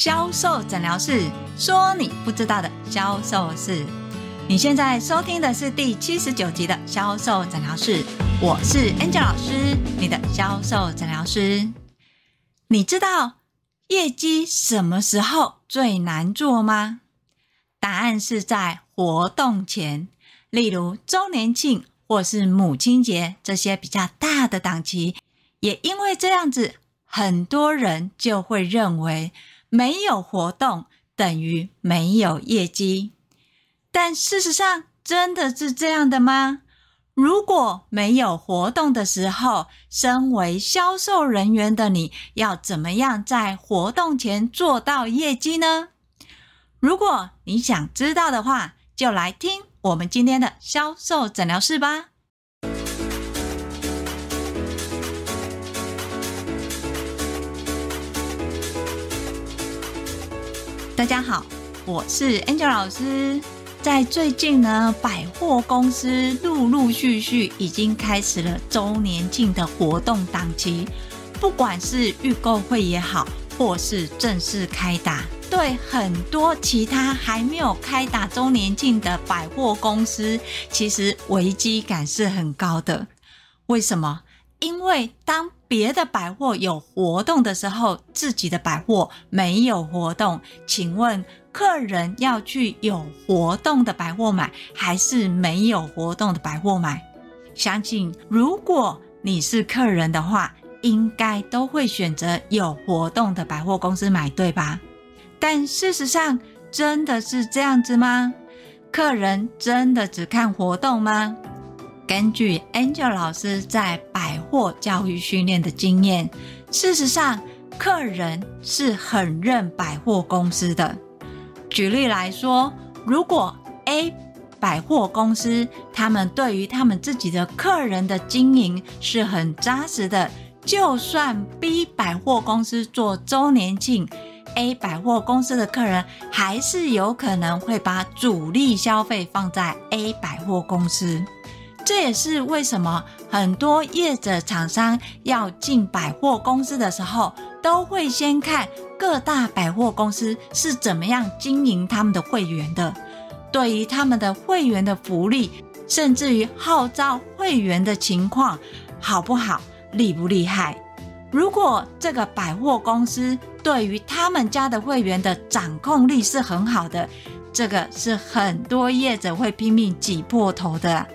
销售诊疗室说：“你不知道的销售事。”你现在收听的是第七十九集的销售诊疗室，我是 Angel 老师，你的销售诊疗师。你知道业绩什么时候最难做吗？答案是在活动前，例如周年庆或是母亲节这些比较大的档期。也因为这样子，很多人就会认为。没有活动等于没有业绩，但事实上真的是这样的吗？如果没有活动的时候，身为销售人员的你要怎么样在活动前做到业绩呢？如果你想知道的话，就来听我们今天的销售诊疗室吧。大家好，我是 Angel 老师。在最近呢，百货公司陆陆续续已经开始了周年庆的活动档期，不管是预购会也好，或是正式开打，对很多其他还没有开打周年庆的百货公司，其实危机感是很高的。为什么？因为当别的百货有活动的时候，自己的百货没有活动，请问客人要去有活动的百货买，还是没有活动的百货买？相信如果你是客人的话，应该都会选择有活动的百货公司买，对吧？但事实上，真的是这样子吗？客人真的只看活动吗？根据 Angel 老师在百货教育训练的经验，事实上，客人是很认百货公司的。举例来说，如果 A 百货公司他们对于他们自己的客人的经营是很扎实的，就算 B 百货公司做周年庆，A 百货公司的客人还是有可能会把主力消费放在 A 百货公司。这也是为什么很多业者厂商要进百货公司的时候，都会先看各大百货公司是怎么样经营他们的会员的，对于他们的会员的福利，甚至于号召会员的情况好不好，厉不厉害。如果这个百货公司对于他们家的会员的掌控力是很好的，这个是很多业者会拼命挤破头的。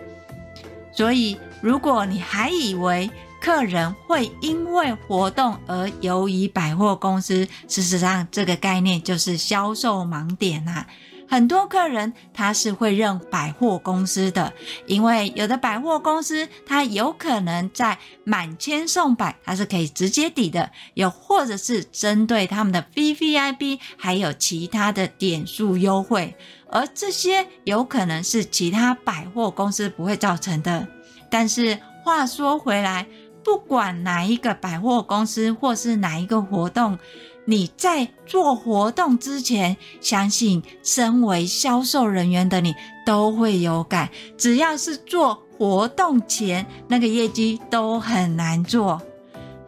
所以，如果你还以为客人会因为活动而游移百货公司，事实上，这个概念就是销售盲点啊。很多客人他是会认百货公司的，因为有的百货公司它有可能在满千送百，它是可以直接抵的；又或者是针对他们的 VVIP，还有其他的点数优惠。而这些有可能是其他百货公司不会造成的。但是话说回来，不管哪一个百货公司或是哪一个活动，你在做活动之前，相信身为销售人员的你都会有感。只要是做活动前，那个业绩都很难做。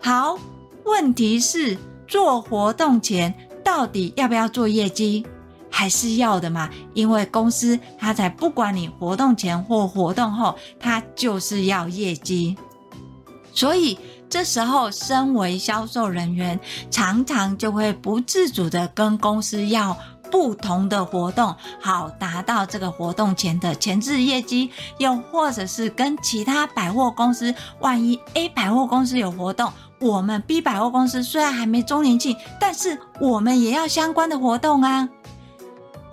好，问题是做活动前到底要不要做业绩？还是要的嘛，因为公司它才不管你活动前或活动后，它就是要业绩。所以这时候，身为销售人员，常常就会不自主的跟公司要不同的活动，好达到这个活动前的前置业绩。又或者是跟其他百货公司，万一 A 百货公司有活动，我们 B 百货公司虽然还没周年庆，但是我们也要相关的活动啊。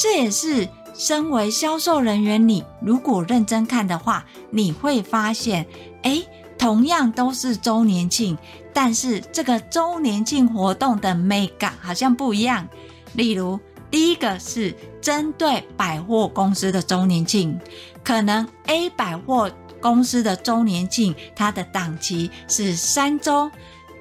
这也是身为销售人员，你如果认真看的话，你会发现，哎，同样都是周年庆，但是这个周年庆活动的美感好像不一样。例如，第一个是针对百货公司的周年庆，可能 A 百货公司的周年庆，它的档期是三周，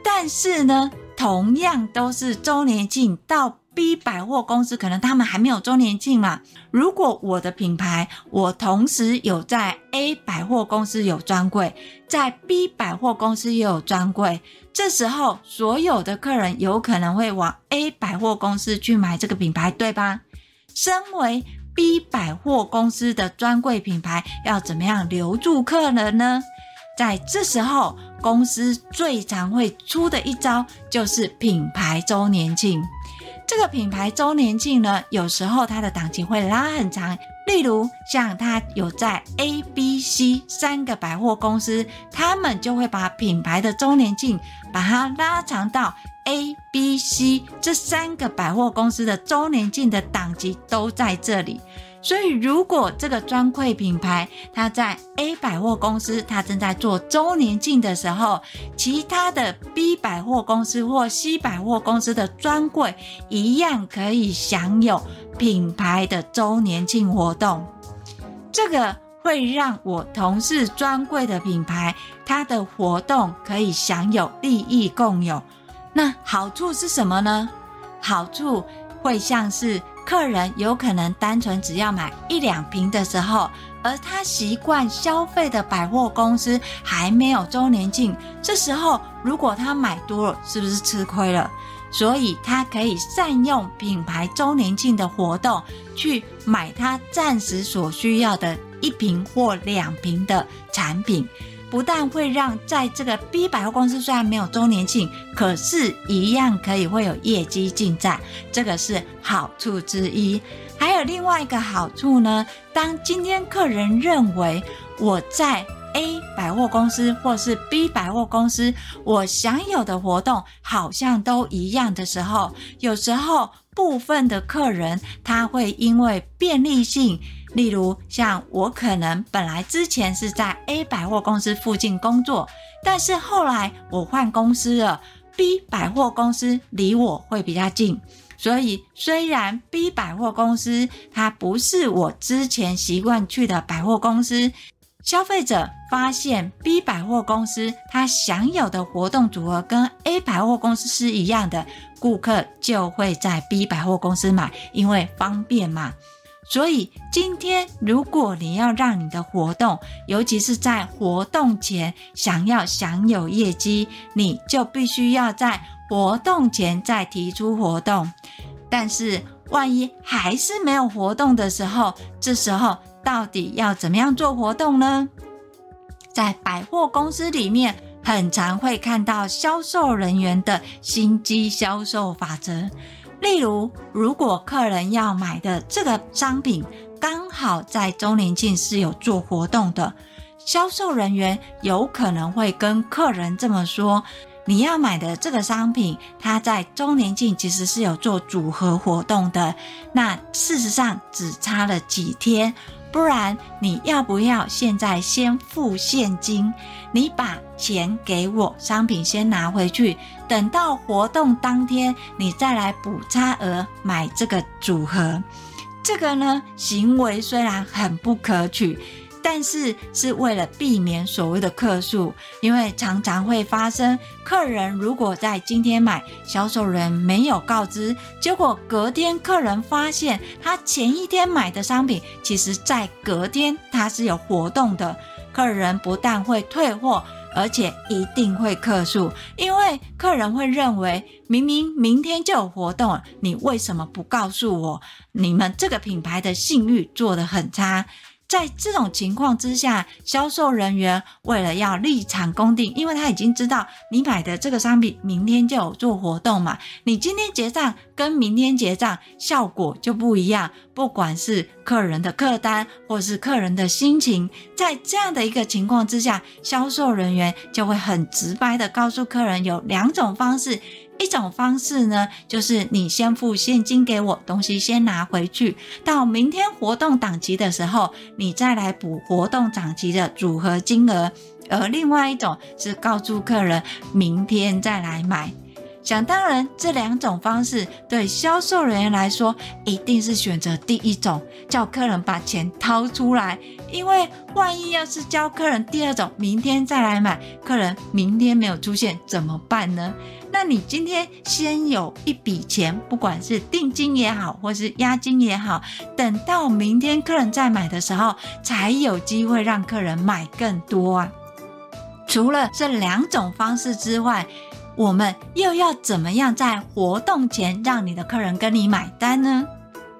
但是呢，同样都是周年庆，到 B 百货公司可能他们还没有周年庆嘛。如果我的品牌，我同时有在 A 百货公司有专柜，在 B 百货公司也有专柜，这时候所有的客人有可能会往 A 百货公司去买这个品牌，对吧？身为 B 百货公司的专柜品牌，要怎么样留住客人呢？在这时候，公司最常会出的一招就是品牌周年庆。这个品牌周年庆呢，有时候它的档期会拉很长。例如，像它有在 A、B、C 三个百货公司，他们就会把品牌的周年庆把它拉长到 A、B、C 这三个百货公司的周年庆的档期都在这里。所以，如果这个专柜品牌它在 A 百货公司，它正在做周年庆的时候，其他的 B 百货公司或 C 百货公司的专柜一样可以享有品牌的周年庆活动。这个会让我同事专柜的品牌，它的活动可以享有利益共有。那好处是什么呢？好处会像是。客人有可能单纯只要买一两瓶的时候，而他习惯消费的百货公司还没有周年庆，这时候如果他买多了，是不是吃亏了？所以他可以善用品牌周年庆的活动，去买他暂时所需要的一瓶或两瓶的产品。不但会让在这个 B 百货公司虽然没有周年庆，可是一样可以会有业绩进账，这个是好处之一。还有另外一个好处呢，当今天客人认为我在 A 百货公司或是 B 百货公司，我享有的活动好像都一样的时候，有时候部分的客人他会因为便利性。例如，像我可能本来之前是在 A 百货公司附近工作，但是后来我换公司了，B 百货公司离我会比较近，所以虽然 B 百货公司它不是我之前习惯去的百货公司，消费者发现 B 百货公司它享有的活动组合跟 A 百货公司是一样的，顾客就会在 B 百货公司买，因为方便嘛。所以今天，如果你要让你的活动，尤其是在活动前想要享有业绩，你就必须要在活动前再提出活动。但是，万一还是没有活动的时候，这时候到底要怎么样做活动呢？在百货公司里面，很常会看到销售人员的心机销售法则。例如，如果客人要买的这个商品刚好在周年庆是有做活动的，销售人员有可能会跟客人这么说：“你要买的这个商品，它在周年庆其实是有做组合活动的。那事实上只差了几天。”不然你要不要现在先付现金？你把钱给我，商品先拿回去，等到活动当天你再来补差额买这个组合。这个呢，行为虽然很不可取。但是是为了避免所谓的客诉，因为常常会发生，客人如果在今天买，销售人没有告知，结果隔天客人发现他前一天买的商品，其实在隔天他是有活动的，客人不但会退货，而且一定会客诉，因为客人会认为明明明天就有活动，你为什么不告诉我？你们这个品牌的信誉做得很差。在这种情况之下，销售人员为了要立场公定，因为他已经知道你买的这个商品明天就有做活动嘛，你今天结账跟明天结账效果就不一样。不管是客人的客单或是客人的心情，在这样的一个情况之下，销售人员就会很直白的告诉客人有两种方式。一种方式呢，就是你先付现金给我，东西先拿回去，到明天活动档期的时候，你再来补活动档期的组合金额。而另外一种是告诉客人明天再来买。想当然，这两种方式对销售人员来说，一定是选择第一种，叫客人把钱掏出来。因为万一要是教客人第二种，明天再来买，客人明天没有出现怎么办呢？那你今天先有一笔钱，不管是定金也好，或是押金也好，等到明天客人再买的时候，才有机会让客人买更多啊。除了这两种方式之外，我们又要怎么样在活动前让你的客人跟你买单呢？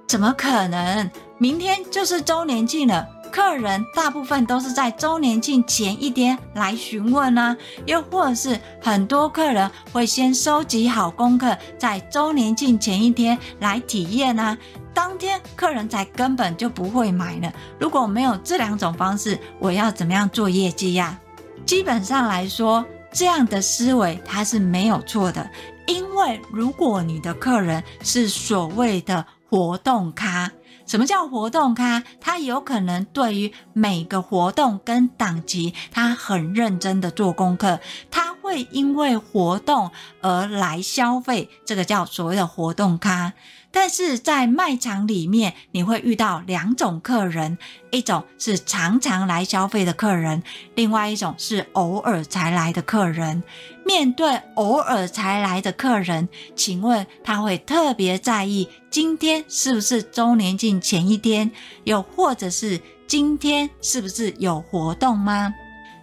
怎么可能？明天就是周年庆了，客人大部分都是在周年庆前一天来询问呢，又或者是很多客人会先收集好功课，在周年庆前一天来体验呢，当天客人才根本就不会买呢。如果没有这两种方式，我要怎么样做业绩呀？基本上来说。这样的思维它是没有错的，因为如果你的客人是所谓的活动咖，什么叫活动咖？他有可能对于每个活动跟档期，他很认真的做功课，他会因为活动而来消费，这个叫所谓的活动咖。但是在卖场里面，你会遇到两种客人，一种是常常来消费的客人，另外一种是偶尔才来的客人。面对偶尔才来的客人，请问他会特别在意今天是不是周年庆前一天，又或者是今天是不是有活动吗？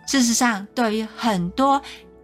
事实上，对于很多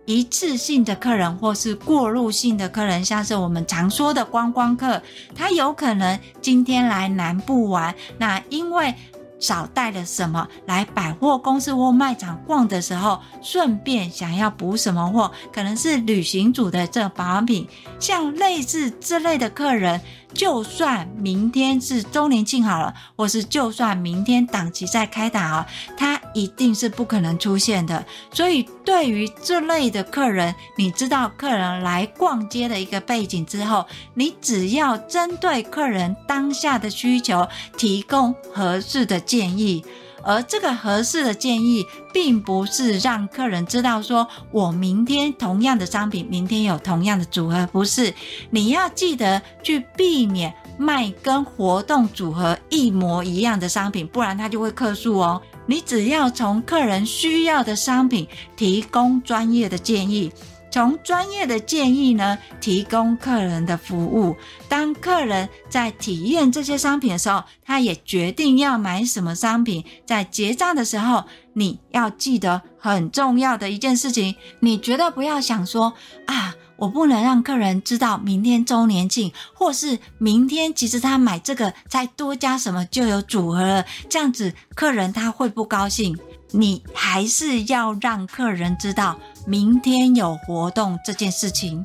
一次性的客人或是过路性的客人，像是我们常说的观光客，他有可能今天来南部玩，那因为少带了什么来百货公司或卖场逛的时候，顺便想要补什么货，可能是旅行组的这保养品，像类似这类的客人。就算明天是周年庆好了，或是就算明天档期再开打啊，它一定是不可能出现的。所以，对于这类的客人，你知道客人来逛街的一个背景之后，你只要针对客人当下的需求，提供合适的建议。而这个合适的建议，并不是让客人知道说，我明天同样的商品，明天有同样的组合，不是。你要记得去避免卖跟活动组合一模一样的商品，不然他就会客诉哦。你只要从客人需要的商品提供专业的建议。从专业的建议呢，提供客人的服务。当客人在体验这些商品的时候，他也决定要买什么商品。在结账的时候，你要记得很重要的一件事情，你绝对不要想说啊，我不能让客人知道明天周年庆，或是明天其实他买这个再多加什么就有组合了，这样子客人他会不高兴。你还是要让客人知道明天有活动这件事情，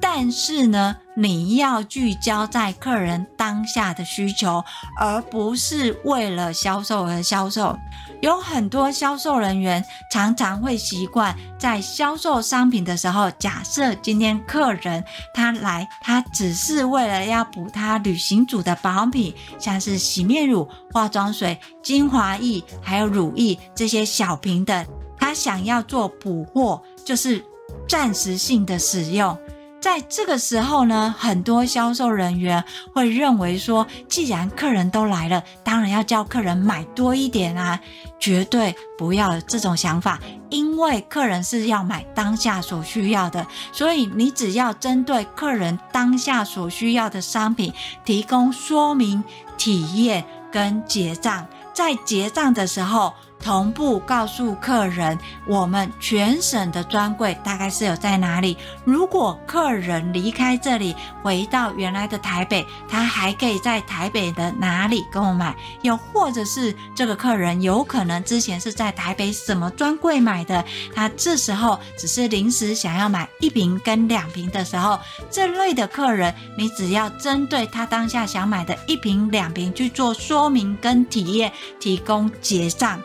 但是呢，你要聚焦在客人当下的需求，而不是为了销售而销售。有很多销售人员常常会习惯在销售商品的时候，假设今天客人他来，他只是为了要补他旅行组的保养品，像是洗面乳、化妆水、精华液，还有乳液这些小瓶的，他想要做补货，就是暂时性的使用。在这个时候呢，很多销售人员会认为说，既然客人都来了，当然要叫客人买多一点啊！绝对不要有这种想法，因为客人是要买当下所需要的，所以你只要针对客人当下所需要的商品提供说明、体验跟结账，在结账的时候。同步告诉客人，我们全省的专柜大概是有在哪里。如果客人离开这里，回到原来的台北，他还可以在台北的哪里购买？又或者是这个客人有可能之前是在台北什么专柜买的，他这时候只是临时想要买一瓶跟两瓶的时候，这类的客人，你只要针对他当下想买的一瓶两瓶去做说明跟体验，提供结账。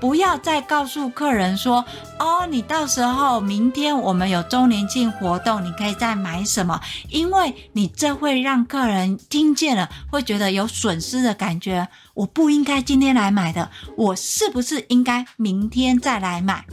不要再告诉客人说哦，你到时候明天我们有周年庆活动，你可以再买什么？因为你这会让客人听见了，会觉得有损失的感觉。我不应该今天来买的，我是不是应该明天再来买？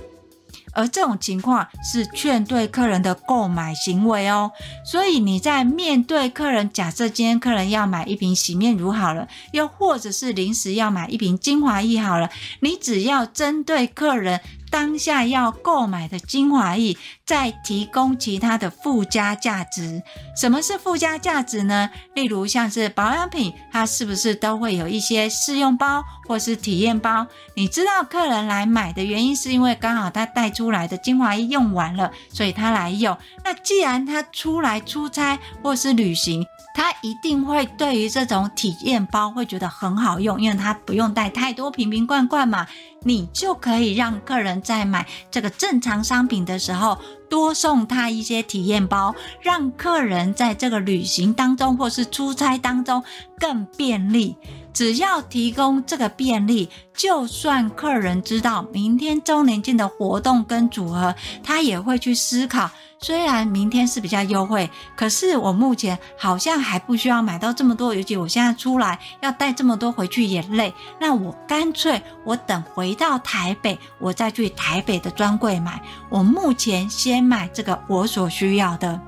而这种情况是劝退客人的购买行为哦。所以你在面对客人，假设今天客人要买一瓶洗面乳好了，又或者是临时要买一瓶精华液好了，你只要针对客人。当下要购买的精华液，再提供其他的附加价值。什么是附加价值呢？例如像是保养品，它是不是都会有一些试用包或是体验包？你知道客人来买的原因，是因为刚好他带出来的精华液用完了，所以他来用。那既然他出来出差或是旅行，他一定会对于这种体验包会觉得很好用，因为他不用带太多瓶瓶罐罐嘛。你就可以让客人在买这个正常商品的时候，多送他一些体验包，让客人在这个旅行当中或是出差当中更便利。只要提供这个便利，就算客人知道明天周年庆的活动跟组合，他也会去思考。虽然明天是比较优惠，可是我目前好像还不需要买到这么多，尤其我现在出来要带这么多回去也累。那我干脆我等回到台北，我再去台北的专柜买。我目前先买这个我所需要的。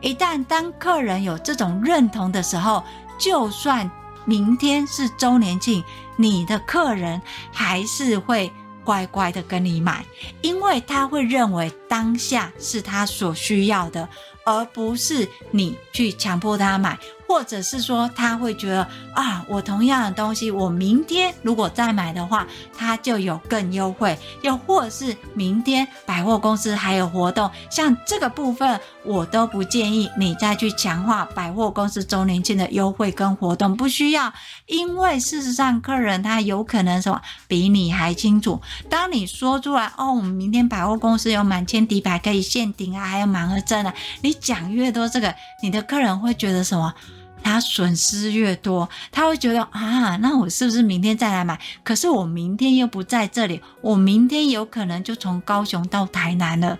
一旦当客人有这种认同的时候，就算明天是周年庆，你的客人还是会。乖乖的跟你买，因为他会认为当下是他所需要的，而不是你去强迫他买。或者是说他会觉得啊，我同样的东西，我明天如果再买的话，它就有更优惠。又或是明天百货公司还有活动，像这个部分，我都不建议你再去强化百货公司周年庆的优惠跟活动，不需要。因为事实上，客人他有可能什么比你还清楚。当你说出来哦，我们明天百货公司有满千底牌可以限定啊，还有满额赠啊，你讲越多，这个你的客人会觉得什么？他损失越多，他会觉得啊，那我是不是明天再来买？可是我明天又不在这里，我明天有可能就从高雄到台南了。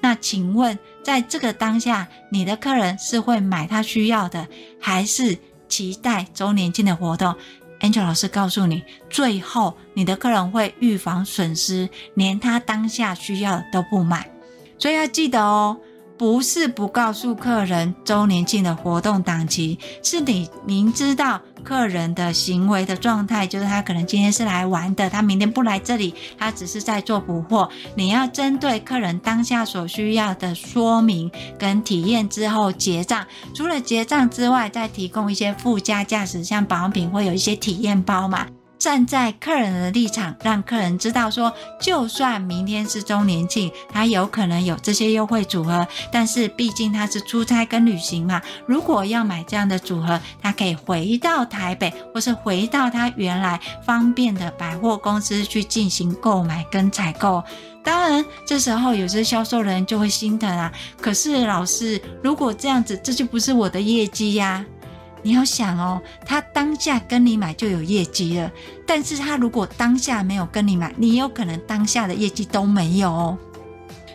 那请问，在这个当下，你的客人是会买他需要的，还是期待周年庆的活动？Angel 老师告诉你，最后你的客人会预防损失，连他当下需要的都不买。所以要记得哦。不是不告诉客人周年庆的活动档期，是你明知道客人的行为的状态，就是他可能今天是来玩的，他明天不来这里，他只是在做补货。你要针对客人当下所需要的说明跟体验之后结账，除了结账之外，再提供一些附加价值，像保养品会有一些体验包嘛。站在客人的立场，让客人知道说，就算明天是周年庆，他有可能有这些优惠组合，但是毕竟他是出差跟旅行嘛，如果要买这样的组合，他可以回到台北，或是回到他原来方便的百货公司去进行购买跟采购。当然，这时候有些销售人就会心疼啊。可是老师，如果这样子，这就不是我的业绩呀。你要想哦，他当下跟你买就有业绩了，但是他如果当下没有跟你买，你有可能当下的业绩都没有哦。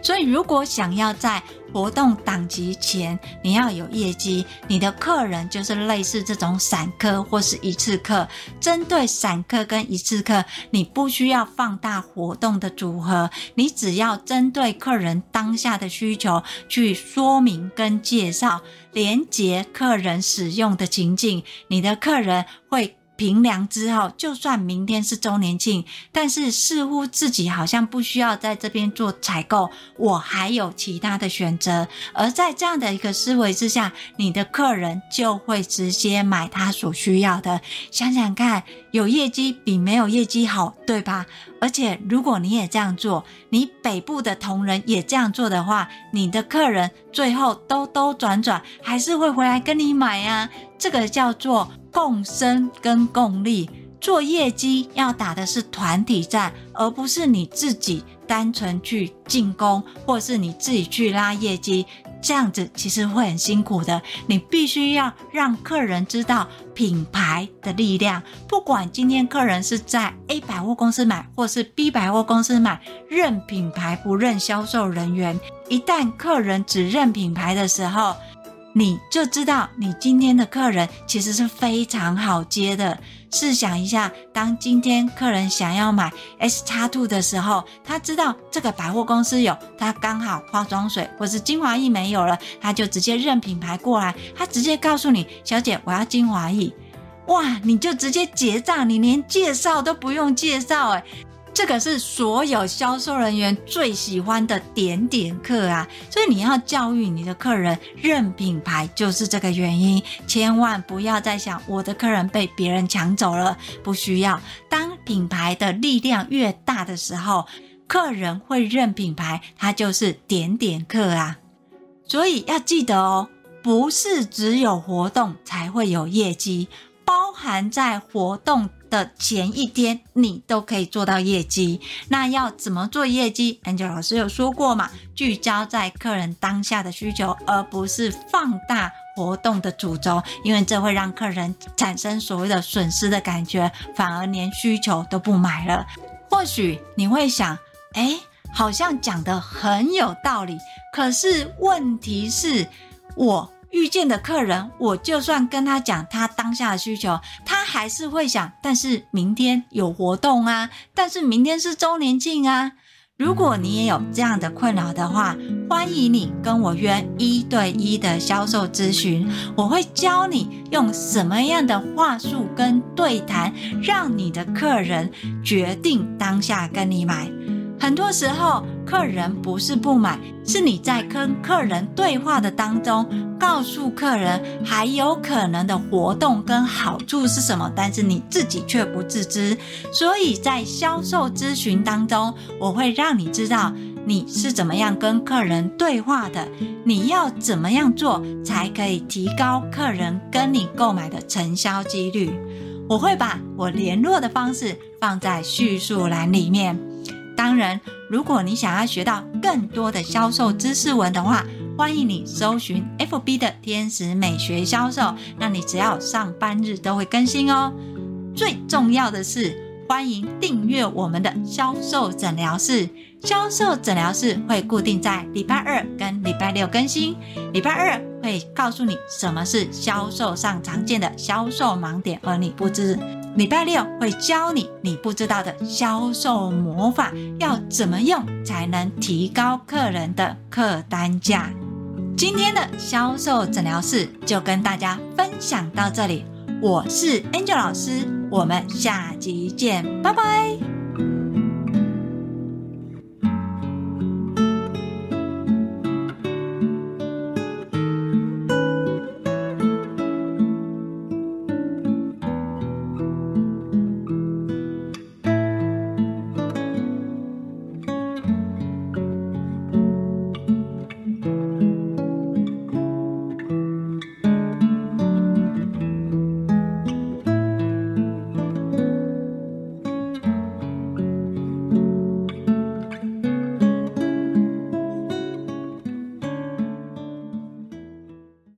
所以，如果想要在活动档期前你要有业绩，你的客人就是类似这种散客或是一次客。针对散客跟一次客，你不需要放大活动的组合，你只要针对客人当下的需求去说明跟介绍，连接客人使用的情境，你的客人会。平凉之后，就算明天是周年庆，但是似乎自己好像不需要在这边做采购，我还有其他的选择。而在这样的一个思维之下，你的客人就会直接买他所需要的。想想看，有业绩比没有业绩好，对吧？而且如果你也这样做，你北部的同仁也这样做的话，你的客人最后兜兜转转还是会回来跟你买啊。这个叫做。共生跟共利，做业绩要打的是团体战，而不是你自己单纯去进攻，或是你自己去拉业绩，这样子其实会很辛苦的。你必须要让客人知道品牌的力量，不管今天客人是在 A 百货公司买，或是 B 百货公司买，认品牌不认销售人员。一旦客人只认品牌的时候，你就知道你今天的客人其实是非常好接的。试想一下，当今天客人想要买 SX2 的时候，他知道这个百货公司有，他刚好化妆水或是精华液没有了，他就直接认品牌过来，他直接告诉你：“小姐，我要精华液。”哇，你就直接结账，你连介绍都不用介绍，诶这个是所有销售人员最喜欢的点点客啊，所以你要教育你的客人认品牌，就是这个原因。千万不要再想我的客人被别人抢走了，不需要。当品牌的力量越大的时候，客人会认品牌，他就是点点客啊。所以要记得哦，不是只有活动才会有业绩，含在活动的前一天，你都可以做到业绩。那要怎么做业绩？Angel 老师有说过嘛，聚焦在客人当下的需求，而不是放大活动的主轴，因为这会让客人产生所谓的损失的感觉，反而连需求都不买了。或许你会想，诶，好像讲得很有道理，可是问题是，我。遇见的客人，我就算跟他讲他当下的需求，他还是会想，但是明天有活动啊，但是明天是周年庆啊。如果你也有这样的困扰的话，欢迎你跟我约一对一的销售咨询，我会教你用什么样的话术跟对谈，让你的客人决定当下跟你买。很多时候，客人不是不买，是你在跟客人对话的当中，告诉客人还有可能的活动跟好处是什么，但是你自己却不自知。所以在销售咨询当中，我会让你知道你是怎么样跟客人对话的，你要怎么样做才可以提高客人跟你购买的成交几率。我会把我联络的方式放在叙述栏里面。当然，如果你想要学到更多的销售知识文的话，欢迎你搜寻 FB 的天使美学销售，那你只要上班日都会更新哦。最重要的是，欢迎订阅我们的销售诊疗室。销售诊疗室会固定在礼拜二跟礼拜六更新。礼拜二会告诉你什么是销售上常见的销售盲点，而你不知。礼拜六会教你你不知道的销售魔法，要怎么用才能提高客人的客单价。今天的销售诊疗室就跟大家分享到这里，我是 Angel 老师，我们下集见，拜拜。